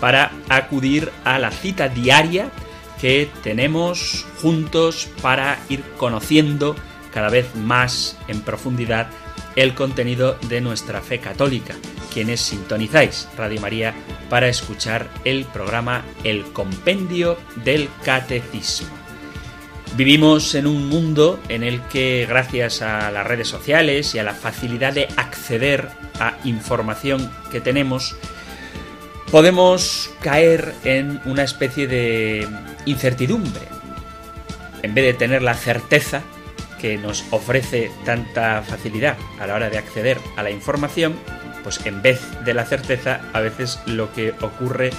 para acudir a la cita diaria que tenemos juntos para ir conociendo cada vez más en profundidad el contenido de nuestra fe católica. Quienes sintonizáis Radio María para escuchar el programa El Compendio del Catecismo. Vivimos en un mundo en el que gracias a las redes sociales y a la facilidad de acceder a información que tenemos, podemos caer en una especie de incertidumbre. En vez de tener la certeza que nos ofrece tanta facilidad a la hora de acceder a la información, pues en vez de la certeza, a veces lo que ocurre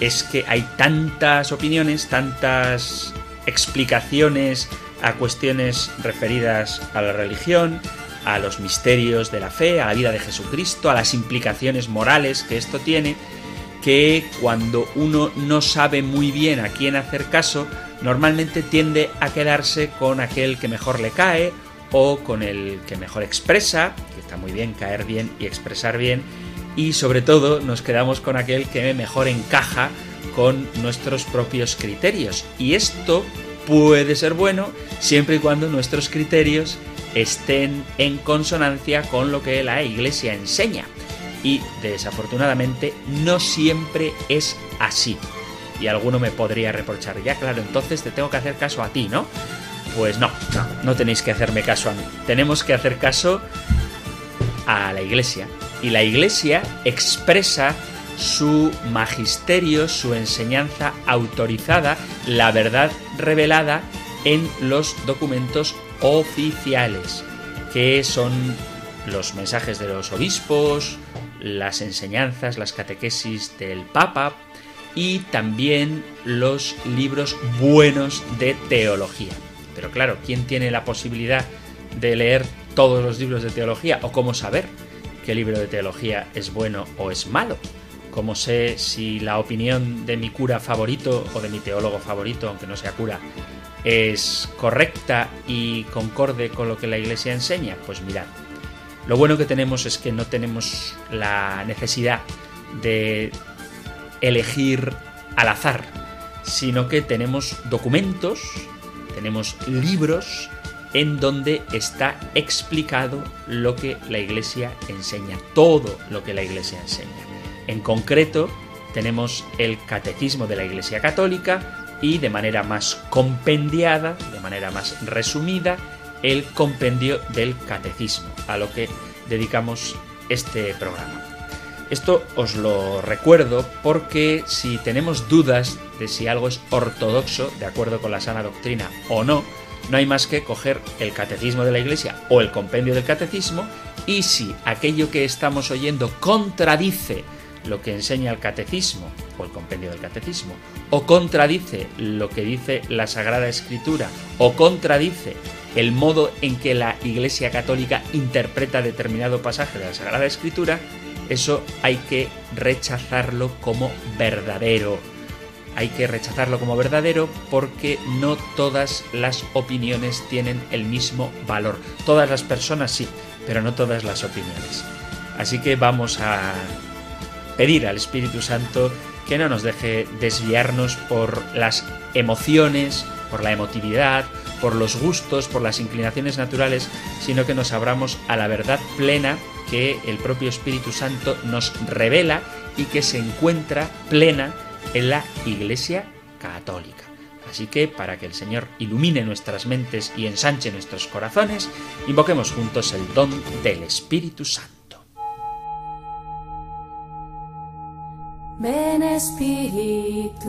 es que hay tantas opiniones, tantas explicaciones a cuestiones referidas a la religión, a los misterios de la fe, a la vida de Jesucristo, a las implicaciones morales que esto tiene, que cuando uno no sabe muy bien a quién hacer caso, normalmente tiende a quedarse con aquel que mejor le cae o con el que mejor expresa, que está muy bien caer bien y expresar bien, y sobre todo nos quedamos con aquel que mejor encaja con nuestros propios criterios. Y esto puede ser bueno siempre y cuando nuestros criterios estén en consonancia con lo que la Iglesia enseña. Y desafortunadamente no siempre es así. Y alguno me podría reprochar, ya claro, entonces te tengo que hacer caso a ti, ¿no? Pues no, no, tenéis que hacerme caso a mí. Tenemos que hacer caso a la Iglesia. Y la Iglesia expresa su magisterio, su enseñanza autorizada, la verdad revelada en los documentos oficiales, que son los mensajes de los obispos, las enseñanzas, las catequesis del Papa y también los libros buenos de teología. Pero claro, ¿quién tiene la posibilidad de leer todos los libros de teología o cómo saber qué libro de teología es bueno o es malo? ¿Cómo sé si la opinión de mi cura favorito o de mi teólogo favorito, aunque no sea cura, es correcta y concorde con lo que la Iglesia enseña? Pues mirad, lo bueno que tenemos es que no tenemos la necesidad de elegir al azar, sino que tenemos documentos, tenemos libros en donde está explicado lo que la Iglesia enseña, todo lo que la Iglesia enseña. En concreto, tenemos el Catecismo de la Iglesia Católica y de manera más compendiada, de manera más resumida, el compendio del Catecismo, a lo que dedicamos este programa. Esto os lo recuerdo porque si tenemos dudas de si algo es ortodoxo, de acuerdo con la sana doctrina o no, no hay más que coger el catecismo de la Iglesia o el compendio del catecismo y si aquello que estamos oyendo contradice lo que enseña el catecismo o el compendio del catecismo, o contradice lo que dice la Sagrada Escritura, o contradice el modo en que la Iglesia Católica interpreta determinado pasaje de la Sagrada Escritura, eso hay que rechazarlo como verdadero. Hay que rechazarlo como verdadero porque no todas las opiniones tienen el mismo valor. Todas las personas sí, pero no todas las opiniones. Así que vamos a pedir al Espíritu Santo que no nos deje desviarnos por las emociones, por la emotividad, por los gustos, por las inclinaciones naturales, sino que nos abramos a la verdad plena que el propio Espíritu Santo nos revela y que se encuentra plena en la Iglesia Católica. Así que para que el Señor ilumine nuestras mentes y ensanche nuestros corazones, invoquemos juntos el don del Espíritu Santo. Ven Espíritu,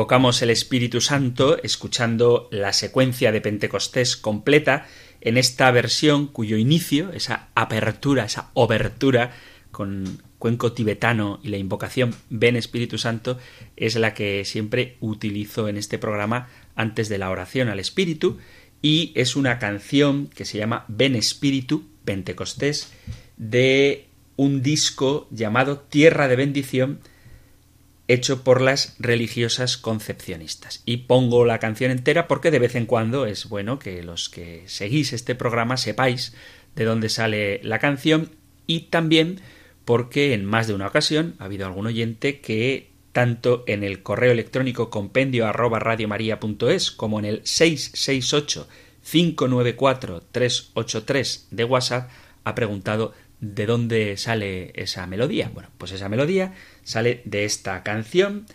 invocamos el Espíritu Santo escuchando la secuencia de Pentecostés completa en esta versión cuyo inicio, esa apertura, esa obertura con cuenco tibetano y la invocación Ven Espíritu Santo es la que siempre utilizo en este programa antes de la oración al Espíritu. Y es una canción que se llama Ven Espíritu Pentecostés de un disco llamado Tierra de Bendición hecho por las religiosas concepcionistas. Y pongo la canción entera porque de vez en cuando es bueno que los que seguís este programa sepáis de dónde sale la canción y también porque en más de una ocasión ha habido algún oyente que tanto en el correo electrónico compendio arroba radiomaria.es como en el 668 594 383 de WhatsApp ha preguntado de dónde sale esa melodía. Bueno, pues esa melodía sale de esta canción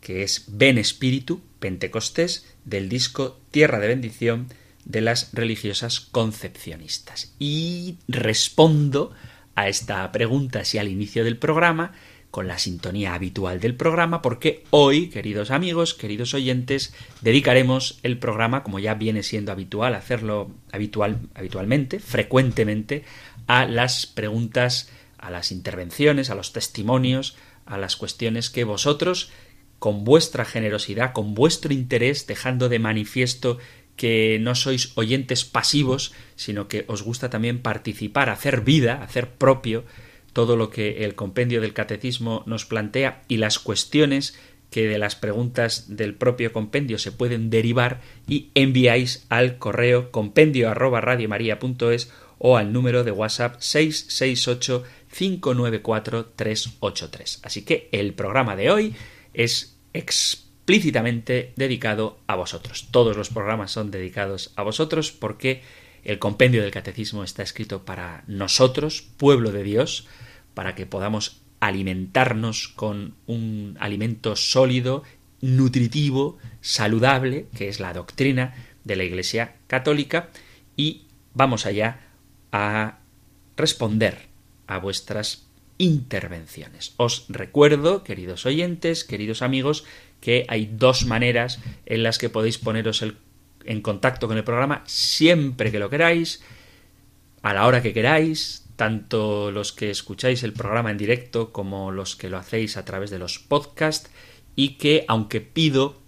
que es Ben Espíritu, Pentecostés, del disco Tierra de Bendición de las religiosas concepcionistas. Y respondo a esta pregunta si al inicio del programa con la sintonía habitual del programa, porque hoy, queridos amigos, queridos oyentes, dedicaremos el programa, como ya viene siendo habitual hacerlo habitual, habitualmente, frecuentemente, a las preguntas, a las intervenciones, a los testimonios, a las cuestiones que vosotros, con vuestra generosidad, con vuestro interés, dejando de manifiesto que no sois oyentes pasivos, sino que os gusta también participar, hacer vida, hacer propio todo lo que el compendio del catecismo nos plantea y las cuestiones que de las preguntas del propio compendio se pueden derivar y enviáis al correo compendio arroba radiomaria.es o al número de WhatsApp 668 594 383. Así que el programa de hoy es explícitamente dedicado a vosotros. Todos los programas son dedicados a vosotros porque el compendio del catecismo está escrito para nosotros, pueblo de Dios, para que podamos alimentarnos con un alimento sólido, nutritivo, saludable, que es la doctrina de la Iglesia Católica, y vamos allá a responder a vuestras intervenciones. Os recuerdo, queridos oyentes, queridos amigos, que hay dos maneras en las que podéis poneros en contacto con el programa siempre que lo queráis, a la hora que queráis, tanto los que escucháis el programa en directo como los que lo hacéis a través de los podcasts y que aunque pido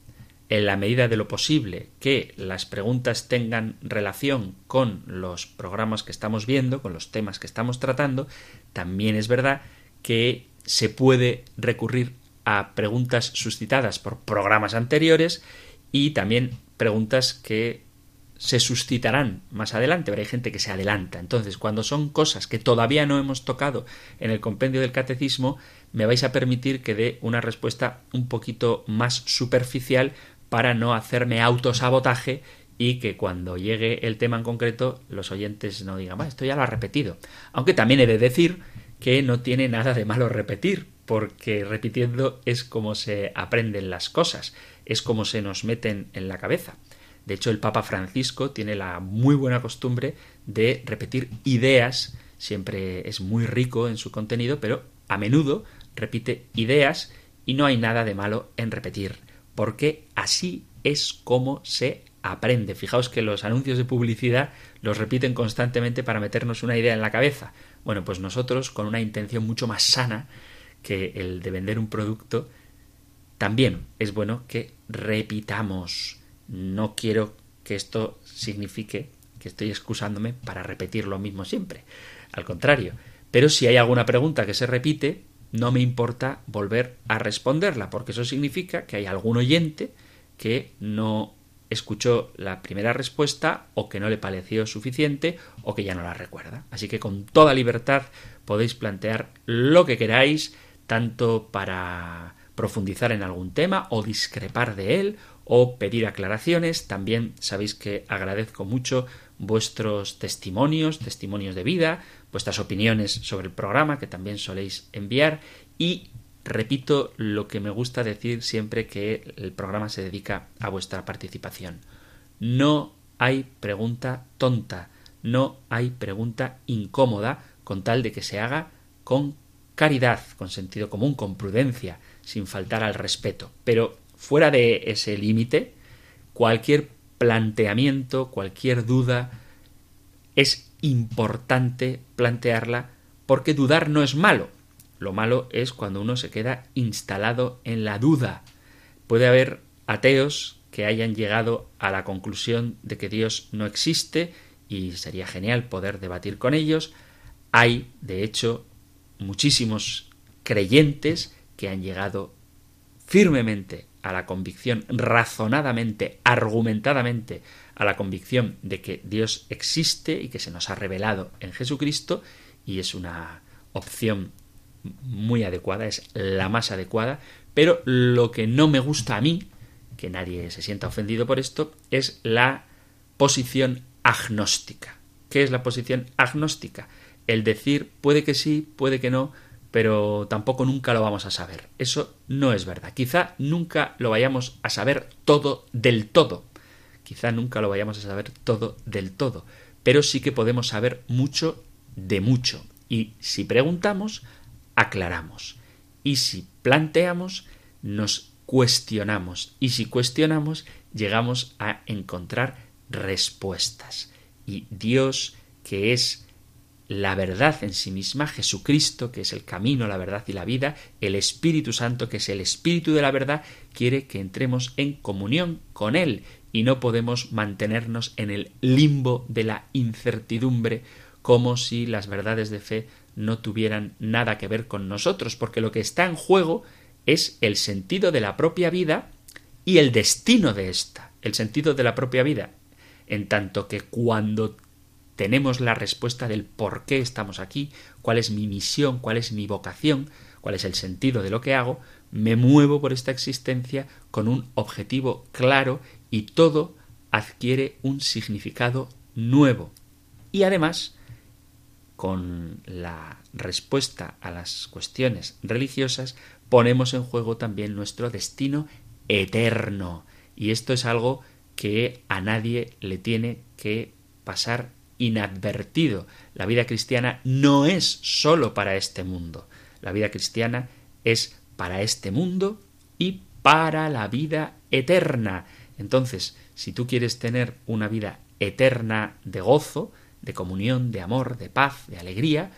en la medida de lo posible que las preguntas tengan relación con los programas que estamos viendo, con los temas que estamos tratando, también es verdad que se puede recurrir a preguntas suscitadas por programas anteriores y también preguntas que se suscitarán más adelante, pero hay gente que se adelanta. Entonces, cuando son cosas que todavía no hemos tocado en el compendio del catecismo, me vais a permitir que dé una respuesta un poquito más superficial para no hacerme autosabotaje y que cuando llegue el tema en concreto los oyentes no digan, esto ya lo ha repetido. Aunque también he de decir que no tiene nada de malo repetir, porque repitiendo es como se aprenden las cosas, es como se nos meten en la cabeza. De hecho, el Papa Francisco tiene la muy buena costumbre de repetir ideas, siempre es muy rico en su contenido, pero a menudo repite ideas y no hay nada de malo en repetir, porque así es como se aprende. Fijaos que los anuncios de publicidad los repiten constantemente para meternos una idea en la cabeza. Bueno, pues nosotros, con una intención mucho más sana que el de vender un producto, también es bueno que repitamos no quiero que esto signifique que estoy excusándome para repetir lo mismo siempre. Al contrario. Pero si hay alguna pregunta que se repite, no me importa volver a responderla, porque eso significa que hay algún oyente que no escuchó la primera respuesta o que no le pareció suficiente o que ya no la recuerda. Así que con toda libertad podéis plantear lo que queráis, tanto para profundizar en algún tema o discrepar de él o pedir aclaraciones. También sabéis que agradezco mucho vuestros testimonios, testimonios de vida, vuestras opiniones sobre el programa que también soléis enviar y repito lo que me gusta decir siempre que el programa se dedica a vuestra participación. No hay pregunta tonta, no hay pregunta incómoda con tal de que se haga con caridad, con sentido común, con prudencia, sin faltar al respeto. Pero Fuera de ese límite, cualquier planteamiento, cualquier duda, es importante plantearla porque dudar no es malo. Lo malo es cuando uno se queda instalado en la duda. Puede haber ateos que hayan llegado a la conclusión de que Dios no existe y sería genial poder debatir con ellos. Hay, de hecho, muchísimos creyentes que han llegado firmemente a la convicción, razonadamente, argumentadamente, a la convicción de que Dios existe y que se nos ha revelado en Jesucristo, y es una opción muy adecuada, es la más adecuada, pero lo que no me gusta a mí, que nadie se sienta ofendido por esto, es la posición agnóstica. ¿Qué es la posición agnóstica? El decir puede que sí, puede que no, pero tampoco nunca lo vamos a saber. Eso no es verdad. Quizá nunca lo vayamos a saber todo del todo. Quizá nunca lo vayamos a saber todo del todo. Pero sí que podemos saber mucho de mucho. Y si preguntamos, aclaramos. Y si planteamos, nos cuestionamos. Y si cuestionamos, llegamos a encontrar respuestas. Y Dios, que es la verdad en sí misma, Jesucristo, que es el camino, la verdad y la vida, el Espíritu Santo, que es el Espíritu de la verdad, quiere que entremos en comunión con Él y no podemos mantenernos en el limbo de la incertidumbre como si las verdades de fe no tuvieran nada que ver con nosotros, porque lo que está en juego es el sentido de la propia vida y el destino de ésta, el sentido de la propia vida, en tanto que cuando tenemos la respuesta del por qué estamos aquí, cuál es mi misión, cuál es mi vocación, cuál es el sentido de lo que hago, me muevo por esta existencia con un objetivo claro y todo adquiere un significado nuevo. Y además, con la respuesta a las cuestiones religiosas, ponemos en juego también nuestro destino eterno. Y esto es algo que a nadie le tiene que pasar inadvertido. La vida cristiana no es sólo para este mundo. La vida cristiana es para este mundo y para la vida eterna. Entonces, si tú quieres tener una vida eterna de gozo, de comunión, de amor, de paz, de alegría,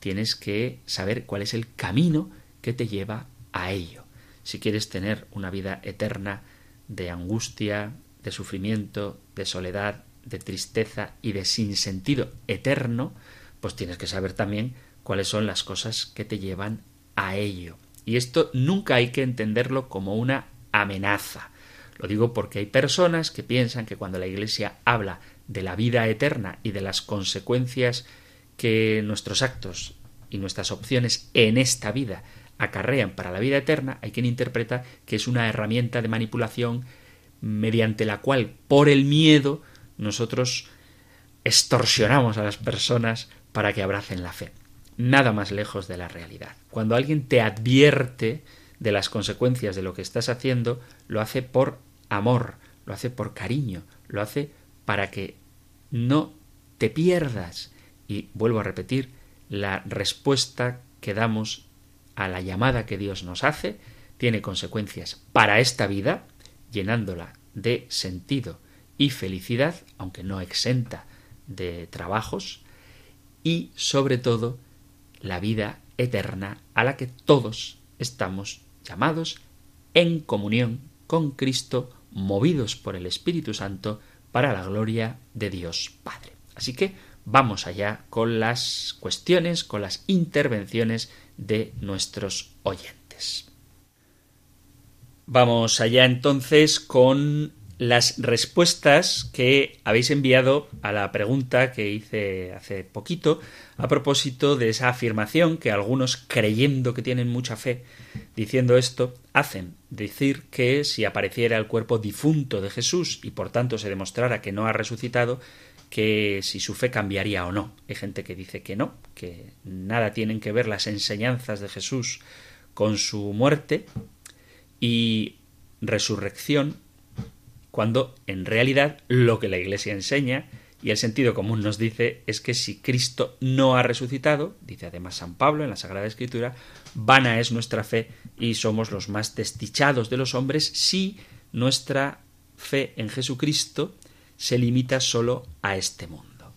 tienes que saber cuál es el camino que te lleva a ello. Si quieres tener una vida eterna de angustia, de sufrimiento, de soledad, de tristeza y de sinsentido eterno, pues tienes que saber también cuáles son las cosas que te llevan a ello. Y esto nunca hay que entenderlo como una amenaza. Lo digo porque hay personas que piensan que cuando la Iglesia habla de la vida eterna y de las consecuencias que nuestros actos y nuestras opciones en esta vida acarrean para la vida eterna, hay quien interpreta que es una herramienta de manipulación mediante la cual, por el miedo, nosotros extorsionamos a las personas para que abracen la fe. Nada más lejos de la realidad. Cuando alguien te advierte de las consecuencias de lo que estás haciendo, lo hace por amor, lo hace por cariño, lo hace para que no te pierdas. Y vuelvo a repetir, la respuesta que damos a la llamada que Dios nos hace tiene consecuencias para esta vida, llenándola de sentido y felicidad, aunque no exenta de trabajos, y sobre todo la vida eterna a la que todos estamos llamados en comunión con Cristo, movidos por el Espíritu Santo para la gloria de Dios Padre. Así que vamos allá con las cuestiones, con las intervenciones de nuestros oyentes. Vamos allá entonces con las respuestas que habéis enviado a la pregunta que hice hace poquito a propósito de esa afirmación que algunos creyendo que tienen mucha fe diciendo esto hacen decir que si apareciera el cuerpo difunto de Jesús y por tanto se demostrara que no ha resucitado que si su fe cambiaría o no. Hay gente que dice que no, que nada tienen que ver las enseñanzas de Jesús con su muerte y resurrección cuando en realidad lo que la Iglesia enseña y el sentido común nos dice es que si Cristo no ha resucitado, dice además San Pablo en la Sagrada Escritura, vana es nuestra fe y somos los más desdichados de los hombres si nuestra fe en Jesucristo se limita solo a este mundo.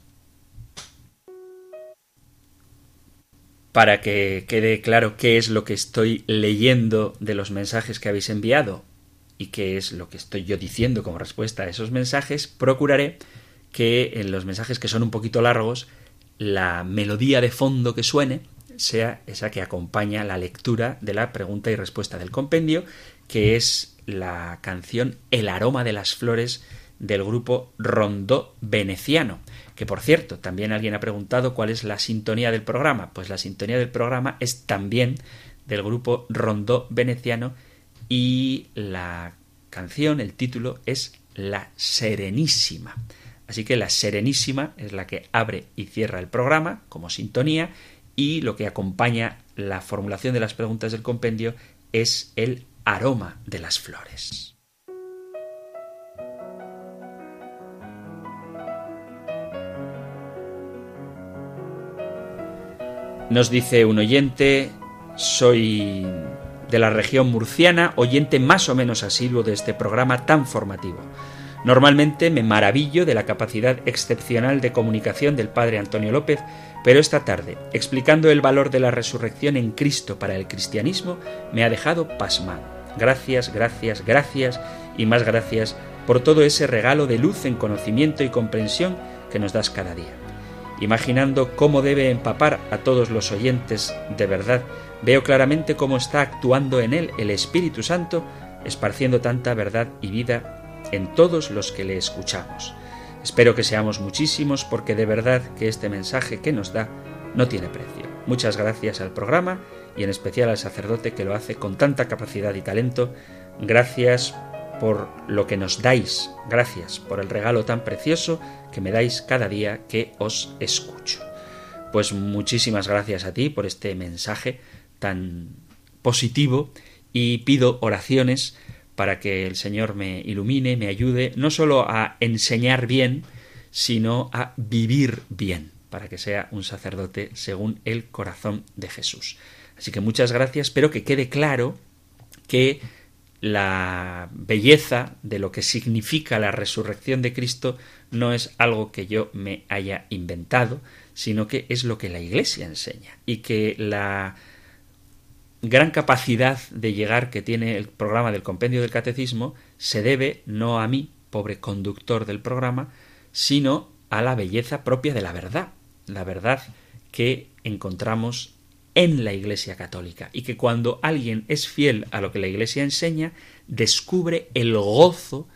Para que quede claro qué es lo que estoy leyendo de los mensajes que habéis enviado, y que es lo que estoy yo diciendo como respuesta a esos mensajes, procuraré que en los mensajes que son un poquito largos, la melodía de fondo que suene sea esa que acompaña la lectura de la pregunta y respuesta del compendio, que es la canción El aroma de las flores del grupo Rondó Veneciano. Que por cierto, también alguien ha preguntado cuál es la sintonía del programa. Pues la sintonía del programa es también del grupo Rondó Veneciano y la canción, el título es La Serenísima. Así que la Serenísima es la que abre y cierra el programa como sintonía y lo que acompaña la formulación de las preguntas del compendio es el aroma de las flores. Nos dice un oyente, soy de la región murciana, oyente más o menos asiduo de este programa tan formativo. Normalmente me maravillo de la capacidad excepcional de comunicación del padre Antonio López, pero esta tarde, explicando el valor de la resurrección en Cristo para el cristianismo, me ha dejado pasmado. Gracias, gracias, gracias y más gracias por todo ese regalo de luz en conocimiento y comprensión que nos das cada día. Imaginando cómo debe empapar a todos los oyentes de verdad Veo claramente cómo está actuando en él el Espíritu Santo, esparciendo tanta verdad y vida en todos los que le escuchamos. Espero que seamos muchísimos porque de verdad que este mensaje que nos da no tiene precio. Muchas gracias al programa y en especial al sacerdote que lo hace con tanta capacidad y talento. Gracias por lo que nos dais. Gracias por el regalo tan precioso que me dais cada día que os escucho. Pues muchísimas gracias a ti por este mensaje tan positivo y pido oraciones para que el Señor me ilumine, me ayude, no solo a enseñar bien, sino a vivir bien, para que sea un sacerdote según el corazón de Jesús. Así que muchas gracias, espero que quede claro que la belleza de lo que significa la resurrección de Cristo no es algo que yo me haya inventado, sino que es lo que la Iglesia enseña y que la gran capacidad de llegar que tiene el programa del compendio del catecismo se debe no a mí, pobre conductor del programa, sino a la belleza propia de la verdad, la verdad que encontramos en la Iglesia católica y que cuando alguien es fiel a lo que la Iglesia enseña, descubre el gozo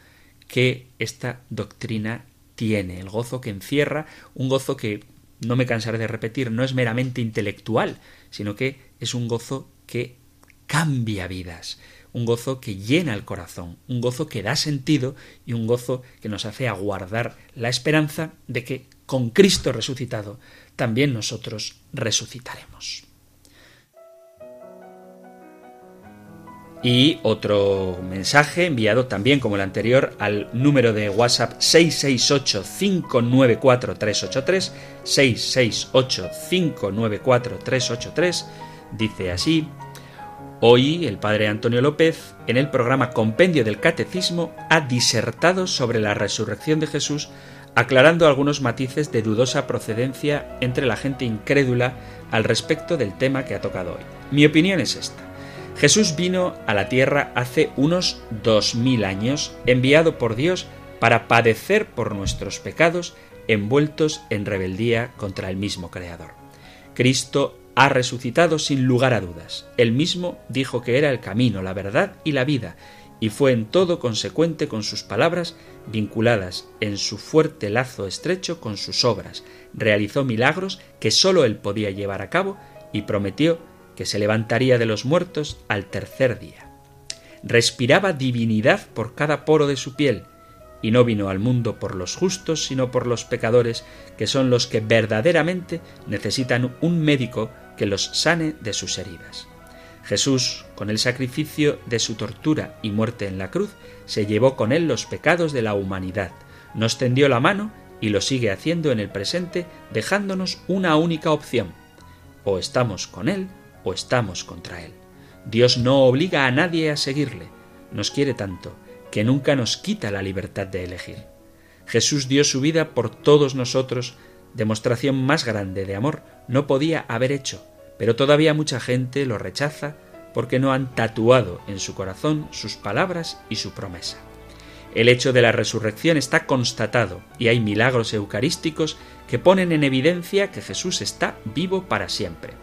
que esta doctrina tiene, el gozo que encierra, un gozo que, no me cansaré de repetir, no es meramente intelectual, sino que es un gozo que cambia vidas, un gozo que llena el corazón, un gozo que da sentido y un gozo que nos hace aguardar la esperanza de que con Cristo resucitado también nosotros resucitaremos. Y otro mensaje enviado también como el anterior al número de WhatsApp 668-594-383, 668-594-383 Dice así, Hoy el padre Antonio López, en el programa Compendio del Catecismo, ha disertado sobre la resurrección de Jesús, aclarando algunos matices de dudosa procedencia entre la gente incrédula al respecto del tema que ha tocado hoy. Mi opinión es esta. Jesús vino a la tierra hace unos dos mil años, enviado por Dios para padecer por nuestros pecados, envueltos en rebeldía contra el mismo Creador. Cristo ha resucitado sin lugar a dudas. Él mismo dijo que era el camino, la verdad y la vida, y fue en todo consecuente con sus palabras, vinculadas en su fuerte lazo estrecho con sus obras. Realizó milagros que sólo él podía llevar a cabo y prometió que se levantaría de los muertos al tercer día. Respiraba divinidad por cada poro de su piel, y no vino al mundo por los justos, sino por los pecadores, que son los que verdaderamente necesitan un médico que los sane de sus heridas. Jesús, con el sacrificio de su tortura y muerte en la cruz, se llevó con él los pecados de la humanidad, nos tendió la mano y lo sigue haciendo en el presente, dejándonos una única opción. O estamos con él o estamos contra él. Dios no obliga a nadie a seguirle, nos quiere tanto, que nunca nos quita la libertad de elegir. Jesús dio su vida por todos nosotros demostración más grande de amor no podía haber hecho, pero todavía mucha gente lo rechaza porque no han tatuado en su corazón sus palabras y su promesa. El hecho de la resurrección está constatado y hay milagros eucarísticos que ponen en evidencia que Jesús está vivo para siempre.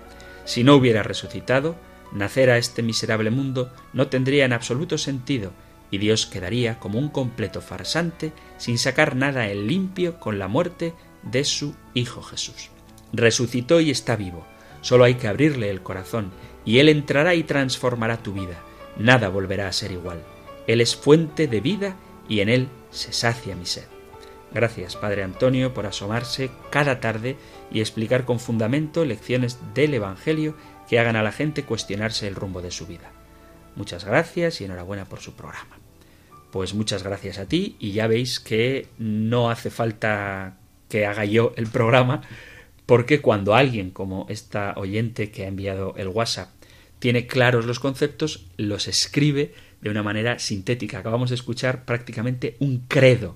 Si no hubiera resucitado, nacer a este miserable mundo no tendría en absoluto sentido y Dios quedaría como un completo farsante sin sacar nada en limpio con la muerte de su Hijo Jesús. Resucitó y está vivo. Solo hay que abrirle el corazón y Él entrará y transformará tu vida. Nada volverá a ser igual. Él es fuente de vida y en Él se sacia mi sed. Gracias, Padre Antonio, por asomarse cada tarde y explicar con fundamento lecciones del Evangelio que hagan a la gente cuestionarse el rumbo de su vida. Muchas gracias y enhorabuena por su programa. Pues muchas gracias a ti y ya veis que no hace falta que haga yo el programa porque cuando alguien como esta oyente que ha enviado el WhatsApp tiene claros los conceptos, los escribe de una manera sintética. Acabamos de escuchar prácticamente un credo,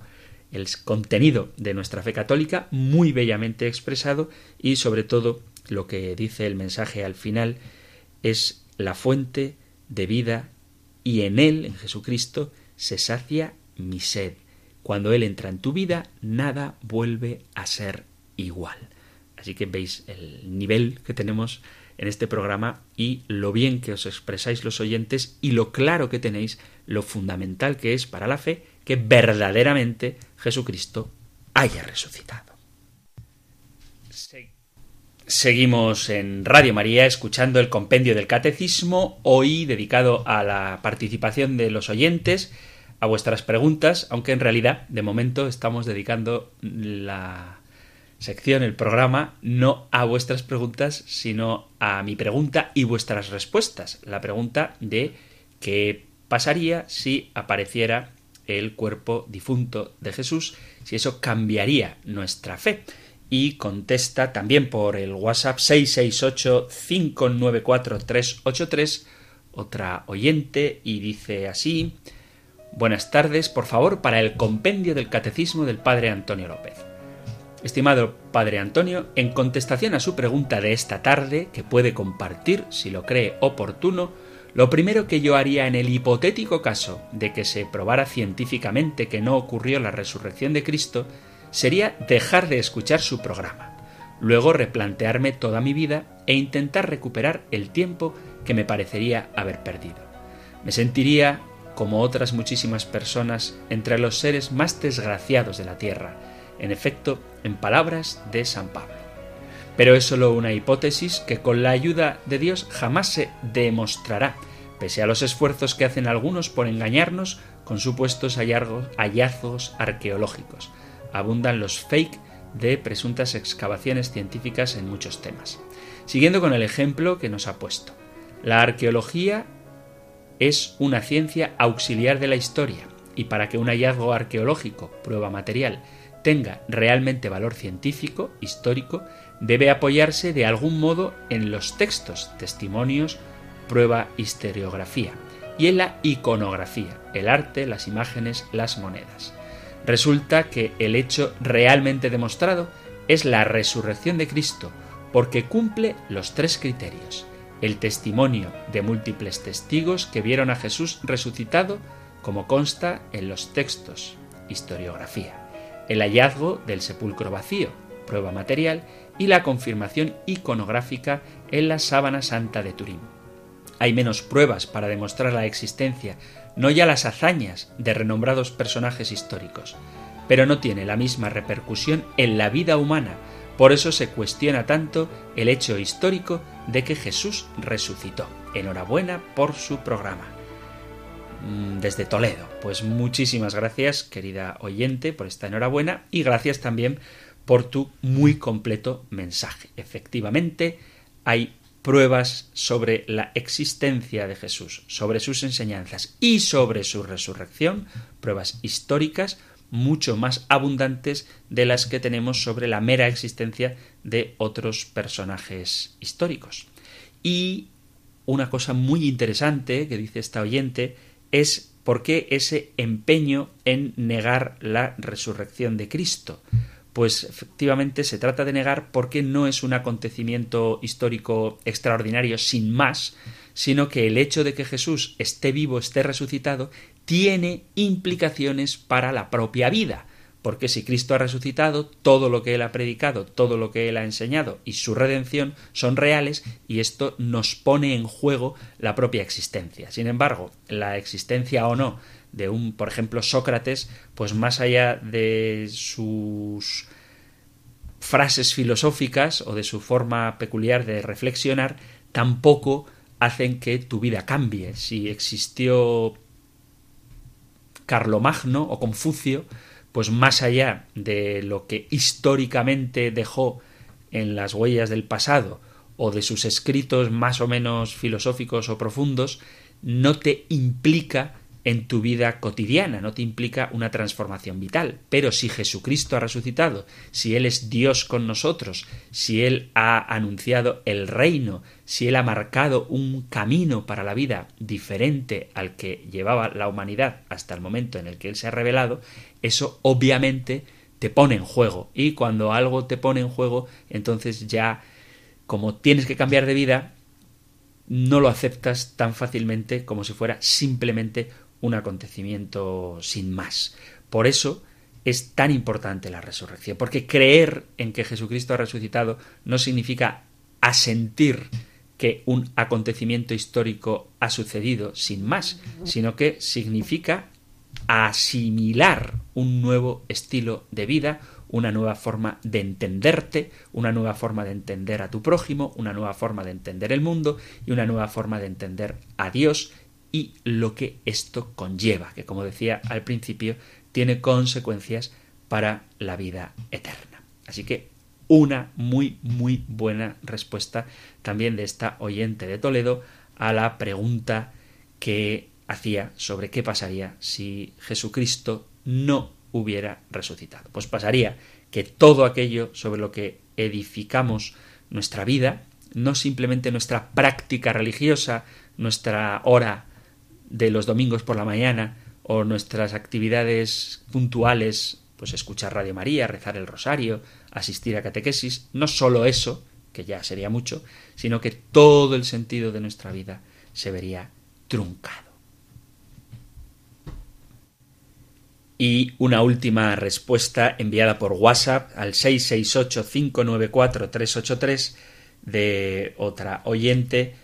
el contenido de nuestra fe católica muy bellamente expresado y sobre todo lo que dice el mensaje al final es la fuente de vida y en él, en Jesucristo, se sacia mi sed. Cuando Él entra en tu vida, nada vuelve a ser igual. Así que veis el nivel que tenemos en este programa y lo bien que os expresáis los oyentes y lo claro que tenéis, lo fundamental que es para la fe que verdaderamente Jesucristo haya resucitado. Seguimos en Radio María escuchando el compendio del Catecismo, hoy dedicado a la participación de los oyentes, a vuestras preguntas, aunque en realidad de momento estamos dedicando la sección, el programa, no a vuestras preguntas, sino a mi pregunta y vuestras respuestas. La pregunta de qué pasaría si apareciera el cuerpo difunto de Jesús, si eso cambiaría nuestra fe y contesta también por el WhatsApp 668-594-383 otra oyente y dice así Buenas tardes, por favor, para el compendio del Catecismo del Padre Antonio López. Estimado Padre Antonio, en contestación a su pregunta de esta tarde, que puede compartir si lo cree oportuno, lo primero que yo haría en el hipotético caso de que se probara científicamente que no ocurrió la resurrección de Cristo sería dejar de escuchar su programa, luego replantearme toda mi vida e intentar recuperar el tiempo que me parecería haber perdido. Me sentiría, como otras muchísimas personas, entre los seres más desgraciados de la tierra, en efecto, en palabras de San Pablo. Pero es solo una hipótesis que con la ayuda de Dios jamás se demostrará, pese a los esfuerzos que hacen algunos por engañarnos con supuestos hallazgos arqueológicos abundan los fake de presuntas excavaciones científicas en muchos temas. Siguiendo con el ejemplo que nos ha puesto, la arqueología es una ciencia auxiliar de la historia y para que un hallazgo arqueológico, prueba material, tenga realmente valor científico, histórico, debe apoyarse de algún modo en los textos, testimonios, prueba, historiografía, y en la iconografía, el arte, las imágenes, las monedas. Resulta que el hecho realmente demostrado es la resurrección de Cristo, porque cumple los tres criterios. El testimonio de múltiples testigos que vieron a Jesús resucitado, como consta en los textos, historiografía. El hallazgo del sepulcro vacío, prueba material, y la confirmación iconográfica en la sábana santa de Turín. Hay menos pruebas para demostrar la existencia no ya las hazañas de renombrados personajes históricos, pero no tiene la misma repercusión en la vida humana, por eso se cuestiona tanto el hecho histórico de que Jesús resucitó. Enhorabuena por su programa. Mm, desde Toledo. Pues muchísimas gracias, querida oyente, por esta enhorabuena y gracias también por tu muy completo mensaje. Efectivamente, hay pruebas sobre la existencia de Jesús, sobre sus enseñanzas y sobre su resurrección, pruebas históricas mucho más abundantes de las que tenemos sobre la mera existencia de otros personajes históricos. Y una cosa muy interesante que dice esta oyente es por qué ese empeño en negar la resurrección de Cristo pues efectivamente se trata de negar porque no es un acontecimiento histórico extraordinario sin más, sino que el hecho de que Jesús esté vivo, esté resucitado, tiene implicaciones para la propia vida. Porque si Cristo ha resucitado, todo lo que Él ha predicado, todo lo que Él ha enseñado y su redención son reales y esto nos pone en juego la propia existencia. Sin embargo, la existencia o no de un, por ejemplo, Sócrates, pues más allá de sus frases filosóficas o de su forma peculiar de reflexionar, tampoco hacen que tu vida cambie. Si existió Carlomagno o Confucio, pues más allá de lo que históricamente dejó en las huellas del pasado o de sus escritos más o menos filosóficos o profundos, no te implica en tu vida cotidiana, no te implica una transformación vital. Pero si Jesucristo ha resucitado, si Él es Dios con nosotros, si Él ha anunciado el reino, si Él ha marcado un camino para la vida diferente al que llevaba la humanidad hasta el momento en el que Él se ha revelado, eso obviamente te pone en juego. Y cuando algo te pone en juego, entonces ya, como tienes que cambiar de vida, no lo aceptas tan fácilmente como si fuera simplemente un acontecimiento sin más. Por eso es tan importante la resurrección, porque creer en que Jesucristo ha resucitado no significa asentir que un acontecimiento histórico ha sucedido sin más, sino que significa asimilar un nuevo estilo de vida, una nueva forma de entenderte, una nueva forma de entender a tu prójimo, una nueva forma de entender el mundo y una nueva forma de entender a Dios y lo que esto conlleva, que como decía al principio, tiene consecuencias para la vida eterna. Así que una muy, muy buena respuesta también de esta oyente de Toledo a la pregunta que hacía sobre qué pasaría si Jesucristo no hubiera resucitado. Pues pasaría que todo aquello sobre lo que edificamos nuestra vida, no simplemente nuestra práctica religiosa, nuestra hora de los domingos por la mañana o nuestras actividades puntuales, pues escuchar Radio María, rezar el rosario, asistir a catequesis, no solo eso, que ya sería mucho, sino que todo el sentido de nuestra vida se vería truncado. Y una última respuesta enviada por WhatsApp al 668-594-383 de otra oyente.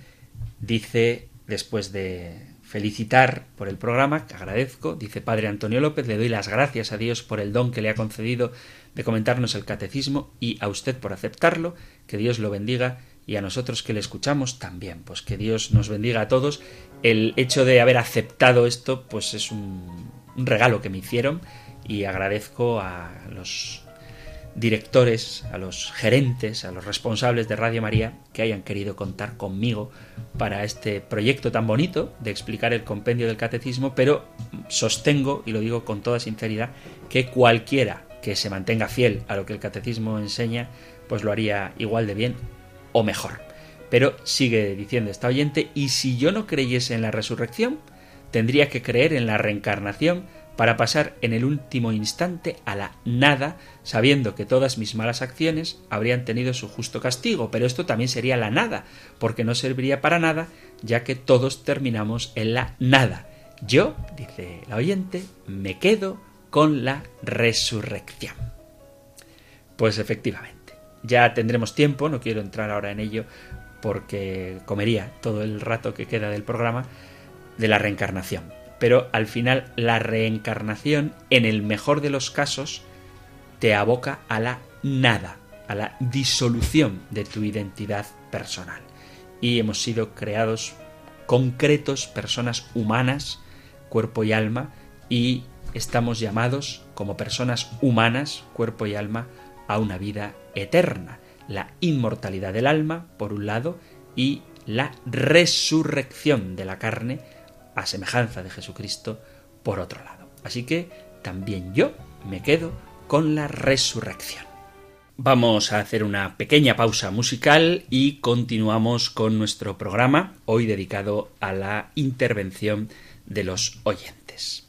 Dice, después de felicitar por el programa, que agradezco, dice Padre Antonio López, le doy las gracias a Dios por el don que le ha concedido de comentarnos el catecismo y a usted por aceptarlo, que Dios lo bendiga y a nosotros que le escuchamos también, pues que Dios nos bendiga a todos. El hecho de haber aceptado esto, pues es un, un regalo que me hicieron y agradezco a los directores, a los gerentes, a los responsables de Radio María que hayan querido contar conmigo para este proyecto tan bonito de explicar el compendio del catecismo, pero sostengo, y lo digo con toda sinceridad, que cualquiera que se mantenga fiel a lo que el catecismo enseña, pues lo haría igual de bien o mejor. Pero sigue diciendo esta oyente, y si yo no creyese en la resurrección, tendría que creer en la reencarnación para pasar en el último instante a la nada, sabiendo que todas mis malas acciones habrían tenido su justo castigo, pero esto también sería la nada, porque no serviría para nada, ya que todos terminamos en la nada. Yo, dice la oyente, me quedo con la resurrección. Pues efectivamente, ya tendremos tiempo, no quiero entrar ahora en ello, porque comería todo el rato que queda del programa, de la reencarnación pero al final la reencarnación, en el mejor de los casos, te aboca a la nada, a la disolución de tu identidad personal. Y hemos sido creados concretos, personas humanas, cuerpo y alma, y estamos llamados como personas humanas, cuerpo y alma, a una vida eterna. La inmortalidad del alma, por un lado, y la resurrección de la carne, a semejanza de Jesucristo por otro lado. Así que también yo me quedo con la resurrección. Vamos a hacer una pequeña pausa musical y continuamos con nuestro programa, hoy dedicado a la intervención de los oyentes.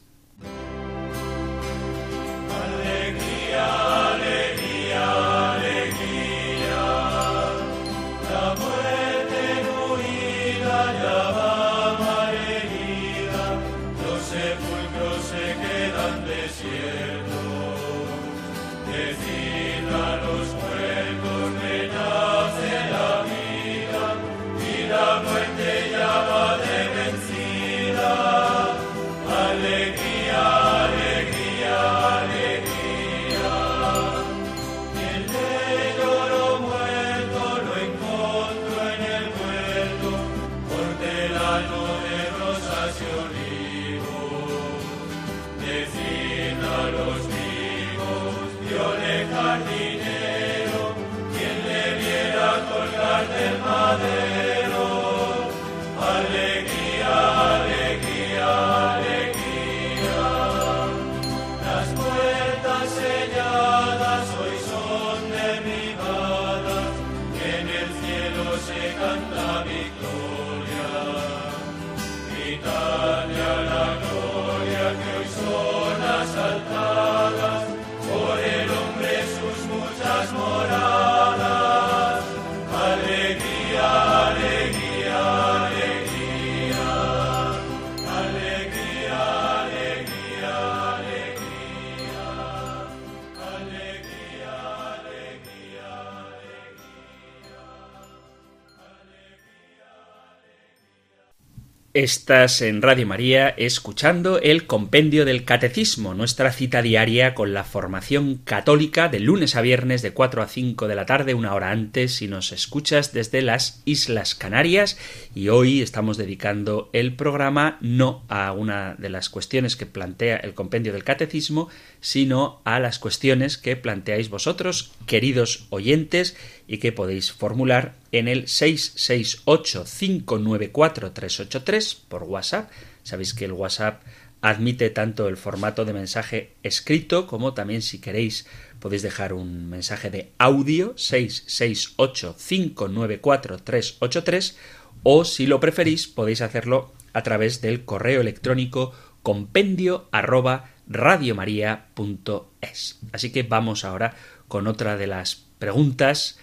Estás en Radio María escuchando el Compendio del Catecismo, nuestra cita diaria con la formación católica de lunes a viernes de 4 a 5 de la tarde, una hora antes si nos escuchas desde las Islas Canarias. Y hoy estamos dedicando el programa no a una de las cuestiones que plantea el Compendio del Catecismo, sino a las cuestiones que planteáis vosotros, queridos oyentes, y que podéis formular en el 668-594-383 por WhatsApp. Sabéis que el WhatsApp admite tanto el formato de mensaje escrito como también si queréis podéis dejar un mensaje de audio 668-594-383 o si lo preferís podéis hacerlo a través del correo electrónico compendio arroba radiomaria.es. Así que vamos ahora con otra de las preguntas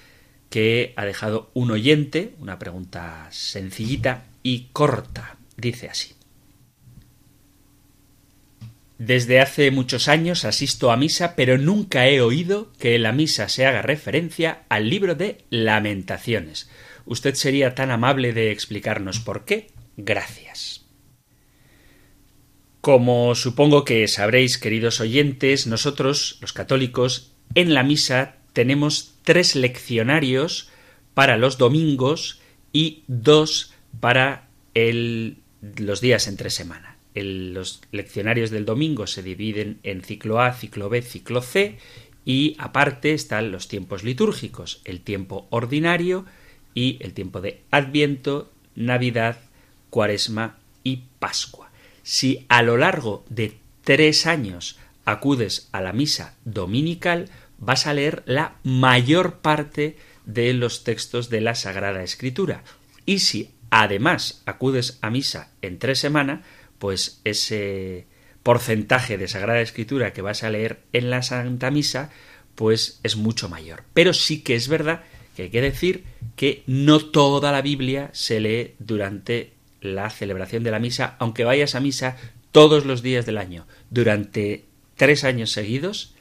que ha dejado un oyente, una pregunta sencillita y corta. Dice así. Desde hace muchos años asisto a misa, pero nunca he oído que en la misa se haga referencia al libro de lamentaciones. ¿Usted sería tan amable de explicarnos por qué? Gracias. Como supongo que sabréis, queridos oyentes, nosotros, los católicos, en la misa tenemos tres leccionarios para los domingos y dos para los días entre semana. los leccionarios del domingo se dividen en ciclo A, ciclo B, ciclo C y aparte están los tiempos litúrgicos, el tiempo ordinario y el tiempo de Adviento, Navidad, Cuaresma y Pascua. Si a lo largo de tres años acudes a la misa dominical, vas a leer la mayor parte de los textos de la Sagrada Escritura. Y si además acudes a misa en tres semanas, pues ese porcentaje de Sagrada Escritura que vas a leer en la Santa Misa, pues es mucho mayor. Pero sí que es verdad que hay que decir que no toda la Biblia se lee durante la celebración de la misa, aunque vayas a misa todos los días del año, durante tres años seguidos,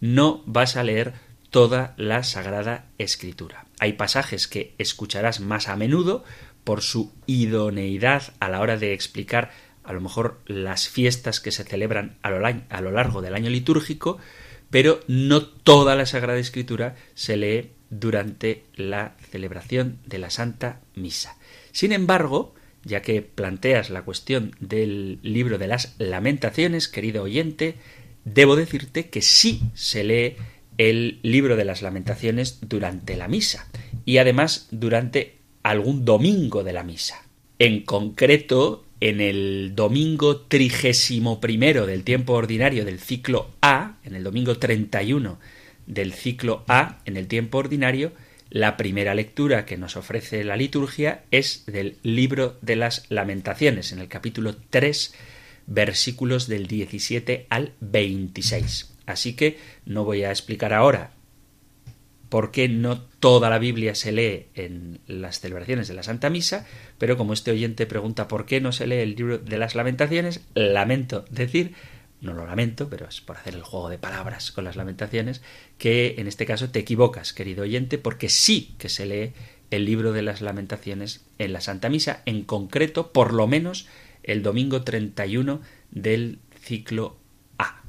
no vas a leer toda la Sagrada Escritura. Hay pasajes que escucharás más a menudo por su idoneidad a la hora de explicar a lo mejor las fiestas que se celebran a lo, largo del año litúrgico, pero no toda la Sagrada Escritura se lee durante la celebración de la Santa Misa. Sin embargo, ya que planteas la cuestión del libro de las lamentaciones, querido oyente, debo decirte que sí se lee el libro de las lamentaciones durante la misa y además durante algún domingo de la misa. En concreto, en el domingo trigésimo primero del tiempo ordinario del ciclo A, en el domingo 31 del ciclo A, en el tiempo ordinario, la primera lectura que nos ofrece la liturgia es del libro de las lamentaciones, en el capítulo 3 versículos del 17 al 26. Así que no voy a explicar ahora por qué no toda la Biblia se lee en las celebraciones de la Santa Misa, pero como este oyente pregunta por qué no se lee el libro de las lamentaciones, lamento decir, no lo lamento, pero es por hacer el juego de palabras con las lamentaciones, que en este caso te equivocas, querido oyente, porque sí que se lee el libro de las lamentaciones en la Santa Misa, en concreto, por lo menos el domingo 31 del ciclo A.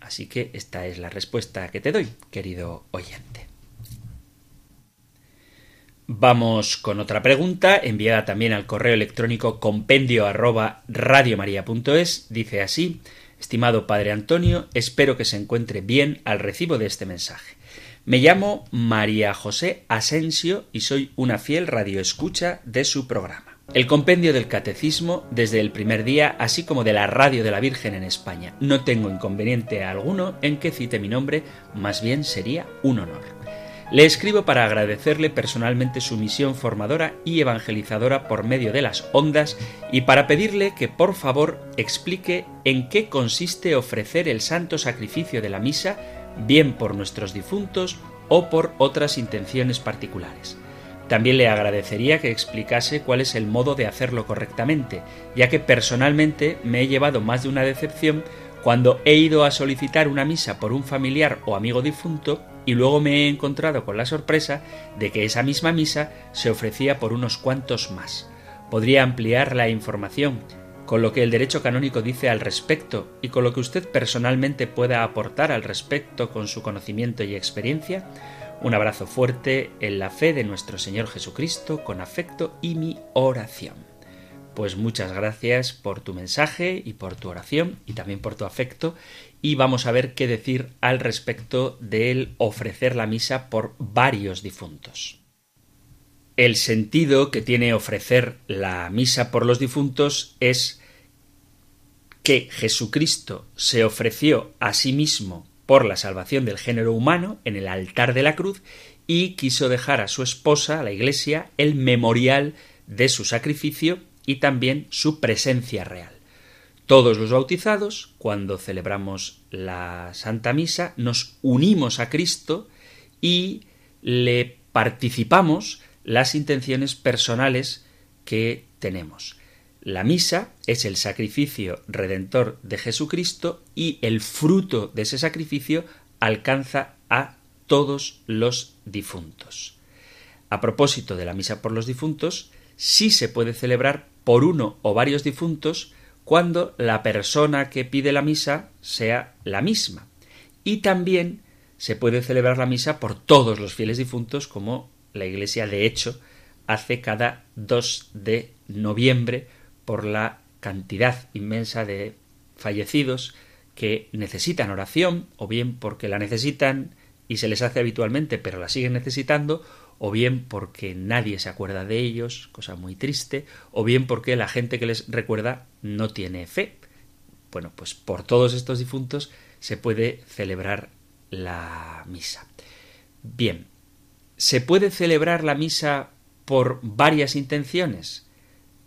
Así que esta es la respuesta que te doy, querido oyente. Vamos con otra pregunta, enviada también al correo electrónico compendio arroba. Dice así, estimado Padre Antonio, espero que se encuentre bien al recibo de este mensaje. Me llamo María José Asensio y soy una fiel radioescucha de su programa. El compendio del catecismo desde el primer día, así como de la radio de la Virgen en España. No tengo inconveniente alguno en que cite mi nombre, más bien sería un honor. Le escribo para agradecerle personalmente su misión formadora y evangelizadora por medio de las ondas y para pedirle que por favor explique en qué consiste ofrecer el santo sacrificio de la misa, bien por nuestros difuntos o por otras intenciones particulares. También le agradecería que explicase cuál es el modo de hacerlo correctamente, ya que personalmente me he llevado más de una decepción cuando he ido a solicitar una misa por un familiar o amigo difunto y luego me he encontrado con la sorpresa de que esa misma misa se ofrecía por unos cuantos más. Podría ampliar la información con lo que el derecho canónico dice al respecto y con lo que usted personalmente pueda aportar al respecto con su conocimiento y experiencia. Un abrazo fuerte en la fe de nuestro Señor Jesucristo con afecto y mi oración. Pues muchas gracias por tu mensaje y por tu oración y también por tu afecto y vamos a ver qué decir al respecto del ofrecer la misa por varios difuntos. El sentido que tiene ofrecer la misa por los difuntos es que Jesucristo se ofreció a sí mismo por la salvación del género humano en el altar de la cruz y quiso dejar a su esposa, a la Iglesia, el memorial de su sacrificio y también su presencia real. Todos los bautizados, cuando celebramos la Santa Misa, nos unimos a Cristo y le participamos las intenciones personales que tenemos. La misa es el sacrificio redentor de Jesucristo y el fruto de ese sacrificio alcanza a todos los difuntos. A propósito de la misa por los difuntos, sí se puede celebrar por uno o varios difuntos cuando la persona que pide la misa sea la misma. Y también se puede celebrar la misa por todos los fieles difuntos, como la Iglesia de hecho hace cada 2 de noviembre por la cantidad inmensa de fallecidos que necesitan oración, o bien porque la necesitan y se les hace habitualmente, pero la siguen necesitando, o bien porque nadie se acuerda de ellos, cosa muy triste, o bien porque la gente que les recuerda no tiene fe. Bueno, pues por todos estos difuntos se puede celebrar la misa. Bien, ¿se puede celebrar la misa por varias intenciones?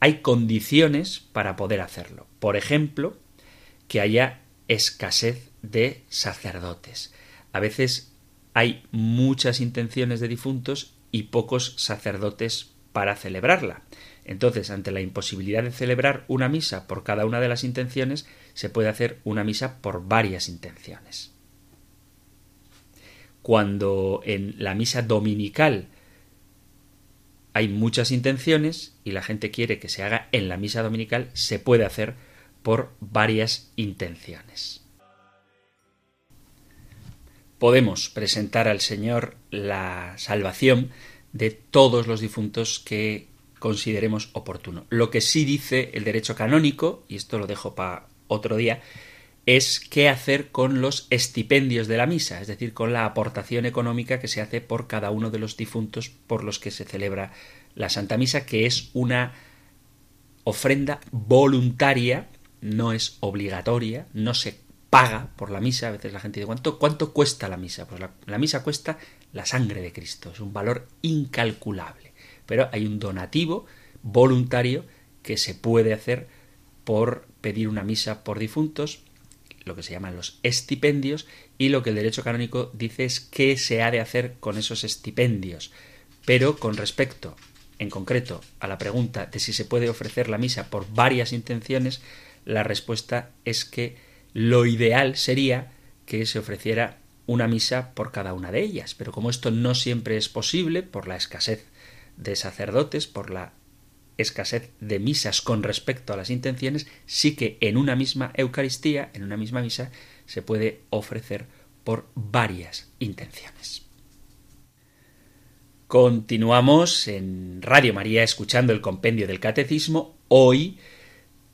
Hay condiciones para poder hacerlo. Por ejemplo, que haya escasez de sacerdotes. A veces hay muchas intenciones de difuntos y pocos sacerdotes para celebrarla. Entonces, ante la imposibilidad de celebrar una misa por cada una de las intenciones, se puede hacer una misa por varias intenciones. Cuando en la misa dominical hay muchas intenciones y la gente quiere que se haga en la misa dominical, se puede hacer por varias intenciones podemos presentar al Señor la salvación de todos los difuntos que consideremos oportuno. Lo que sí dice el derecho canónico, y esto lo dejo para otro día, es qué hacer con los estipendios de la misa, es decir, con la aportación económica que se hace por cada uno de los difuntos por los que se celebra la Santa Misa, que es una ofrenda voluntaria, no es obligatoria, no se paga por la misa. A veces la gente dice, ¿cuánto, cuánto cuesta la misa? Pues la, misa cuesta la sangre de Cristo, es un valor incalculable. Pero hay un donativo voluntario que se puede hacer por pedir una misa por difuntos, lo que se llaman los estipendios, y lo que el derecho canónico dice es qué se ha de hacer con esos estipendios. Pero con respecto, en concreto, a la pregunta de si se puede ofrecer la misa por varias intenciones, la respuesta es que lo ideal sería que se ofreciera una misa por cada una de ellas, pero como esto no siempre es posible por la escasez de sacerdotes, por la escasez de misas con respecto a las intenciones, sí que en una misma Eucaristía, en una misma misa, se puede ofrecer por varias intenciones. Continuamos en Radio María escuchando el compendio del Catecismo, hoy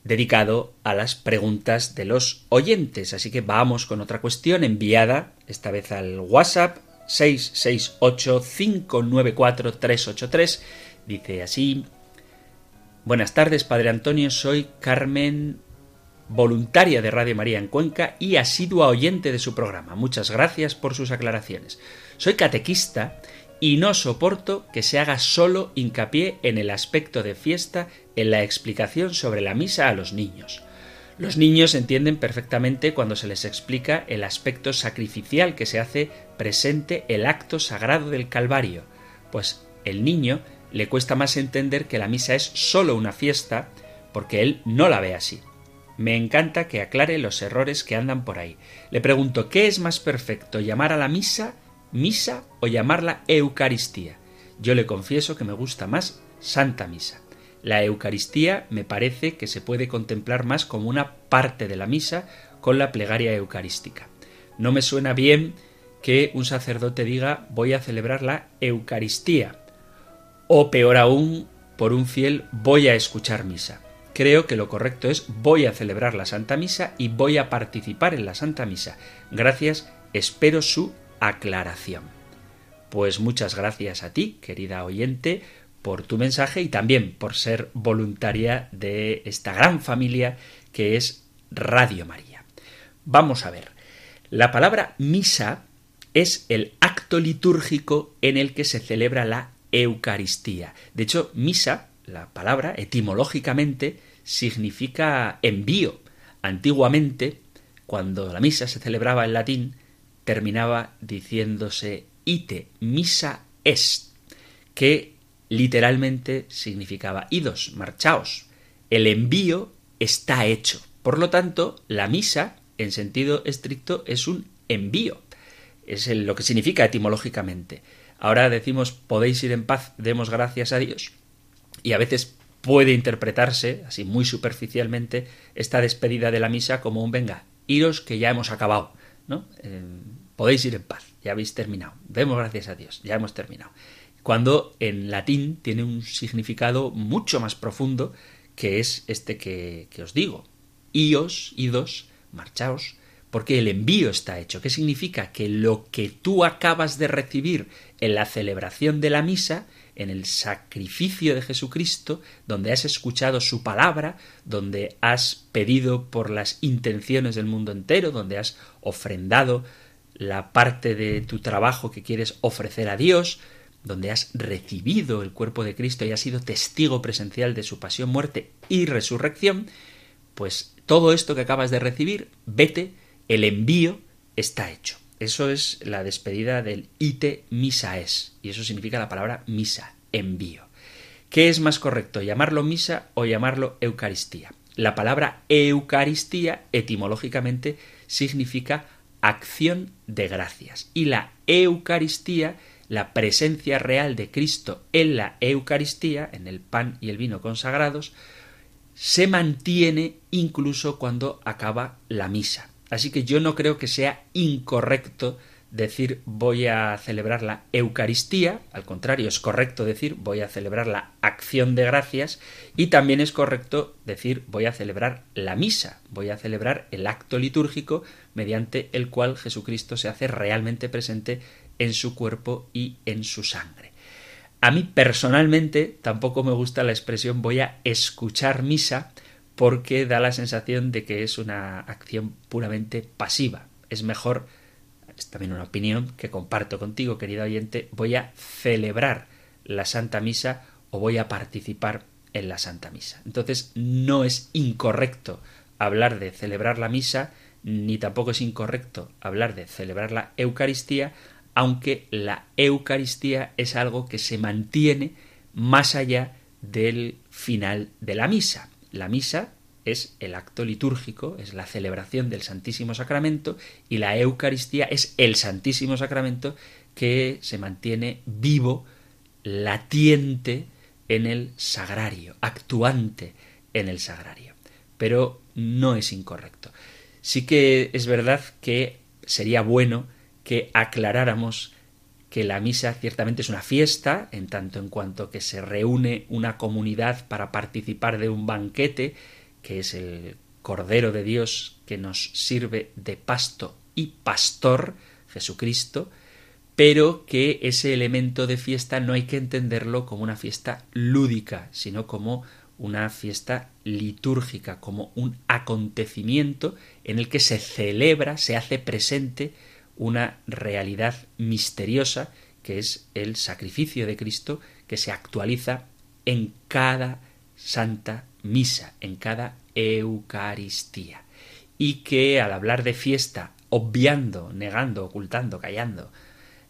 dedicado a las preguntas de los oyentes. Así que vamos con otra cuestión enviada, esta vez al WhatsApp 668-594-383. Dice así, Buenas tardes, Padre Antonio, soy Carmen, voluntaria de Radio María en Cuenca y asidua oyente de su programa. Muchas gracias por sus aclaraciones. Soy catequista y no soporto que se haga solo hincapié en el aspecto de fiesta en la explicación sobre la misa a los niños. Los niños entienden perfectamente cuando se les explica el aspecto sacrificial que se hace presente el acto sagrado del Calvario, pues el niño le cuesta más entender que la misa es solo una fiesta porque él no la ve así. Me encanta que aclare los errores que andan por ahí. Le pregunto, ¿qué es más perfecto, llamar a la misa misa o llamarla Eucaristía. Yo le confieso que me gusta más Santa Misa. La Eucaristía me parece que se puede contemplar más como una parte de la misa con la plegaria eucarística. No me suena bien que un sacerdote diga voy a celebrar la Eucaristía o peor aún por un fiel voy a escuchar misa. Creo que lo correcto es voy a celebrar la Santa Misa y voy a participar en la Santa Misa. Gracias, espero su aclaración. Pues muchas gracias a ti, querida oyente, por tu mensaje y también por ser voluntaria de esta gran familia que es Radio María. Vamos a ver. La palabra misa es el acto litúrgico en el que se celebra la Eucaristía. De hecho, misa, la palabra, etimológicamente, significa envío. Antiguamente, cuando la misa se celebraba en latín, terminaba diciéndose ite misa est, que literalmente significaba idos, marchaos. El envío está hecho. Por lo tanto, la misa, en sentido estricto, es un envío. Es lo que significa etimológicamente. Ahora decimos podéis ir en paz, demos gracias a Dios. Y a veces puede interpretarse, así muy superficialmente, esta despedida de la misa como un venga, iros que ya hemos acabado, ¿no? Eh, podéis ir en paz, ya habéis terminado. Demos gracias a Dios, ya hemos terminado. Cuando en latín tiene un significado mucho más profundo que es este que, que os digo. Ios, idos, marchaos, porque el envío está hecho. ¿Qué significa? Que lo que tú acabas de recibir en la celebración de la misa, en el sacrificio de Jesucristo, donde has escuchado su palabra, donde has pedido por las intenciones del mundo entero, donde has ofrendado la parte de tu trabajo que quieres ofrecer a Dios, donde has recibido el cuerpo de Cristo y has sido testigo presencial de su pasión, muerte y resurrección, pues todo esto que acabas de recibir, vete el envío está hecho. Eso es la despedida del ite misa es, y eso significa la palabra misa, envío. ¿Qué es más correcto, llamarlo misa o llamarlo Eucaristía? La palabra Eucaristía etimológicamente significa acción de gracias y la Eucaristía, la presencia real de Cristo en la Eucaristía, en el pan y el vino consagrados, se mantiene incluso cuando acaba la misa. Así que yo no creo que sea incorrecto decir voy a celebrar la Eucaristía, al contrario, es correcto decir voy a celebrar la acción de gracias y también es correcto decir voy a celebrar la misa, voy a celebrar el acto litúrgico mediante el cual Jesucristo se hace realmente presente en su cuerpo y en su sangre. A mí personalmente tampoco me gusta la expresión voy a escuchar misa, porque da la sensación de que es una acción puramente pasiva. Es mejor, es también una opinión que comparto contigo, querido oyente, voy a celebrar la Santa Misa o voy a participar en la Santa Misa. Entonces no es incorrecto hablar de celebrar la misa, ni tampoco es incorrecto hablar de celebrar la Eucaristía, aunque la Eucaristía es algo que se mantiene más allá del final de la misa. La misa es el acto litúrgico, es la celebración del Santísimo Sacramento y la Eucaristía es el Santísimo Sacramento que se mantiene vivo, latiente en el sagrario, actuante en el sagrario. Pero no es incorrecto. Sí que es verdad que sería bueno que aclaráramos que la misa ciertamente es una fiesta, en tanto en cuanto que se reúne una comunidad para participar de un banquete, que es el Cordero de Dios que nos sirve de pasto y pastor, Jesucristo, pero que ese elemento de fiesta no hay que entenderlo como una fiesta lúdica, sino como una fiesta litúrgica, como un acontecimiento en el que se celebra, se hace presente una realidad misteriosa que es el sacrificio de Cristo que se actualiza en cada santa misa, en cada Eucaristía. Y que al hablar de fiesta, obviando, negando, ocultando, callando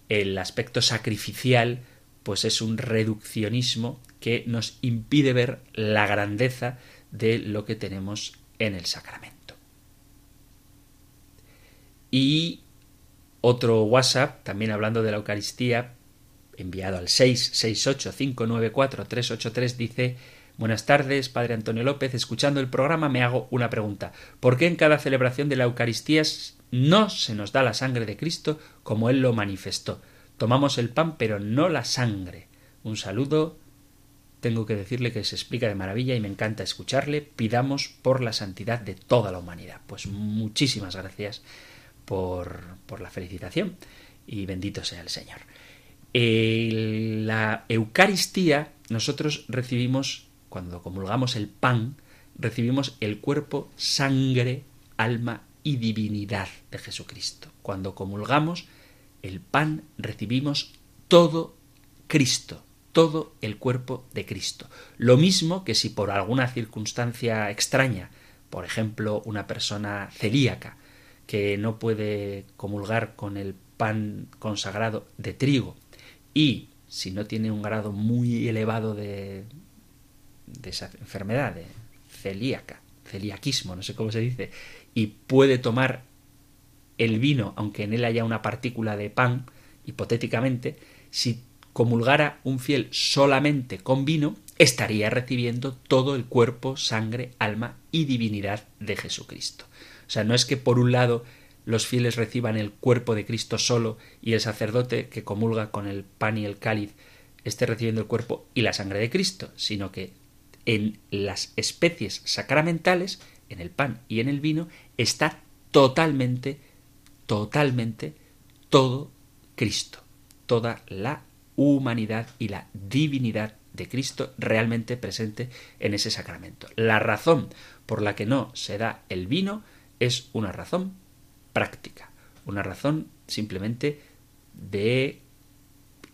el aspecto sacrificial, pues es un reduccionismo que nos impide ver la grandeza de lo que tenemos en el sacramento. Y otro WhatsApp, también hablando de la Eucaristía, enviado al 668-594-383, dice Buenas tardes, Padre Antonio López. Escuchando el programa me hago una pregunta. ¿Por qué en cada celebración de la Eucaristía no se nos da la sangre de Cristo como Él lo manifestó? Tomamos el pan, pero no la sangre. Un saludo. Tengo que decirle que se explica de maravilla y me encanta escucharle. Pidamos por la santidad de toda la humanidad. Pues muchísimas gracias por, la felicitación y bendito sea el Señor. la Eucaristía, nosotros recibimos, cuando comulgamos el pan, recibimos el cuerpo, sangre, alma y divinidad de Jesucristo. Cuando comulgamos el pan, recibimos todo Cristo, todo el cuerpo de Cristo. Lo mismo que si por alguna circunstancia extraña, por ejemplo, una persona celíaca, que no puede comulgar con el pan consagrado de trigo y si no tiene un grado muy elevado de, de esa enfermedad, de celíaca, celiaquismo, no sé cómo se dice, y puede tomar el vino, aunque en él haya una partícula de pan, hipotéticamente, si comulgara un fiel solamente con vino, estaría recibiendo todo el cuerpo, sangre, alma y divinidad de Jesucristo. O sea, no es que por un lado los fieles reciban el cuerpo de Cristo solo y el sacerdote que comulga con el pan y el cáliz esté recibiendo el cuerpo y la sangre de Cristo, sino que en las especies sacramentales, en el pan y en el vino, está totalmente, totalmente todo Cristo, toda la humanidad y la divinidad de Cristo realmente presente en ese sacramento. La razón por la que no se da el vino es una razón práctica, una razón simplemente de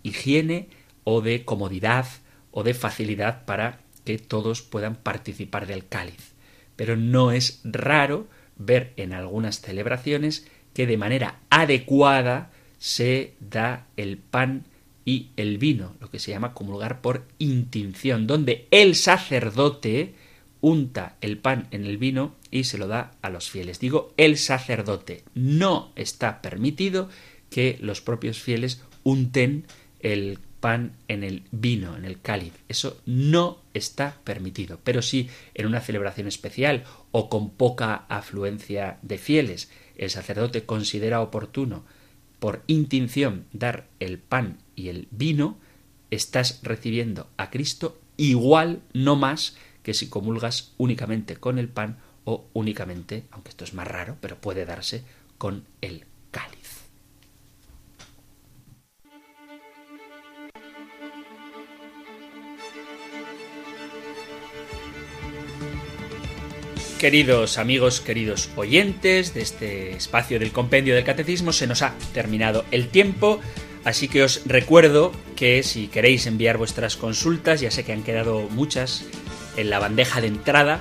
higiene o de comodidad o de facilidad para que todos puedan participar del cáliz. Pero no es raro ver en algunas celebraciones que de manera adecuada se da el pan y el vino, lo que se llama comulgar por intinción, donde el sacerdote unta el pan en el vino y se lo da a los fieles. Digo, el sacerdote. No está permitido que los propios fieles unten el pan en el vino, en el cáliz. Eso no está permitido. Pero si en una celebración especial o con poca afluencia de fieles el sacerdote considera oportuno por intinción dar el pan y el vino, estás recibiendo a Cristo igual, no más, que si comulgas únicamente con el pan o únicamente, aunque esto es más raro, pero puede darse con el cáliz. Queridos amigos, queridos oyentes de este espacio del compendio del catecismo, se nos ha terminado el tiempo, así que os recuerdo que si queréis enviar vuestras consultas, ya sé que han quedado muchas en la bandeja de entrada,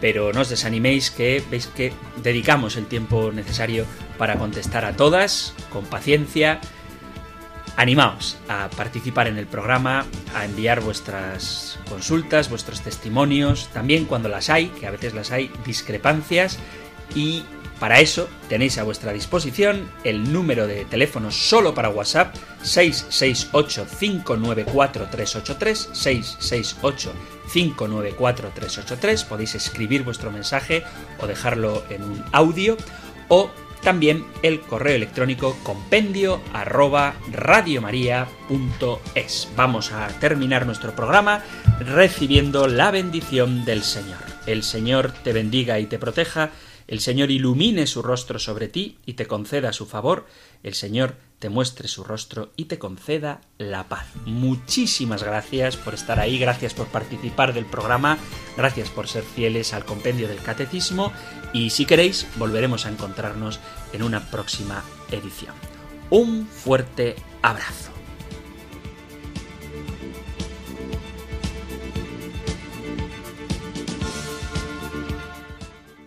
pero no os desaniméis que veis que dedicamos el tiempo necesario para contestar a todas con paciencia. Animaos a participar en el programa, a enviar vuestras consultas, vuestros testimonios, también cuando las hay, que a veces las hay, discrepancias y para eso tenéis a vuestra disposición el número de teléfono solo para WhatsApp 668-594-383, 668-594-383. Podéis escribir vuestro mensaje o dejarlo en un audio o también el correo electrónico compendio arroba radiomaria.es. Vamos a terminar nuestro programa recibiendo la bendición del Señor. El Señor te bendiga y te proteja el Señor ilumine su rostro sobre ti y te conceda su favor, el Señor te muestre su rostro y te conceda la paz. Muchísimas gracias por estar ahí, gracias por participar del programa, gracias por ser fieles al compendio del catecismo y si queréis volveremos a encontrarnos en una próxima edición. Un fuerte abrazo.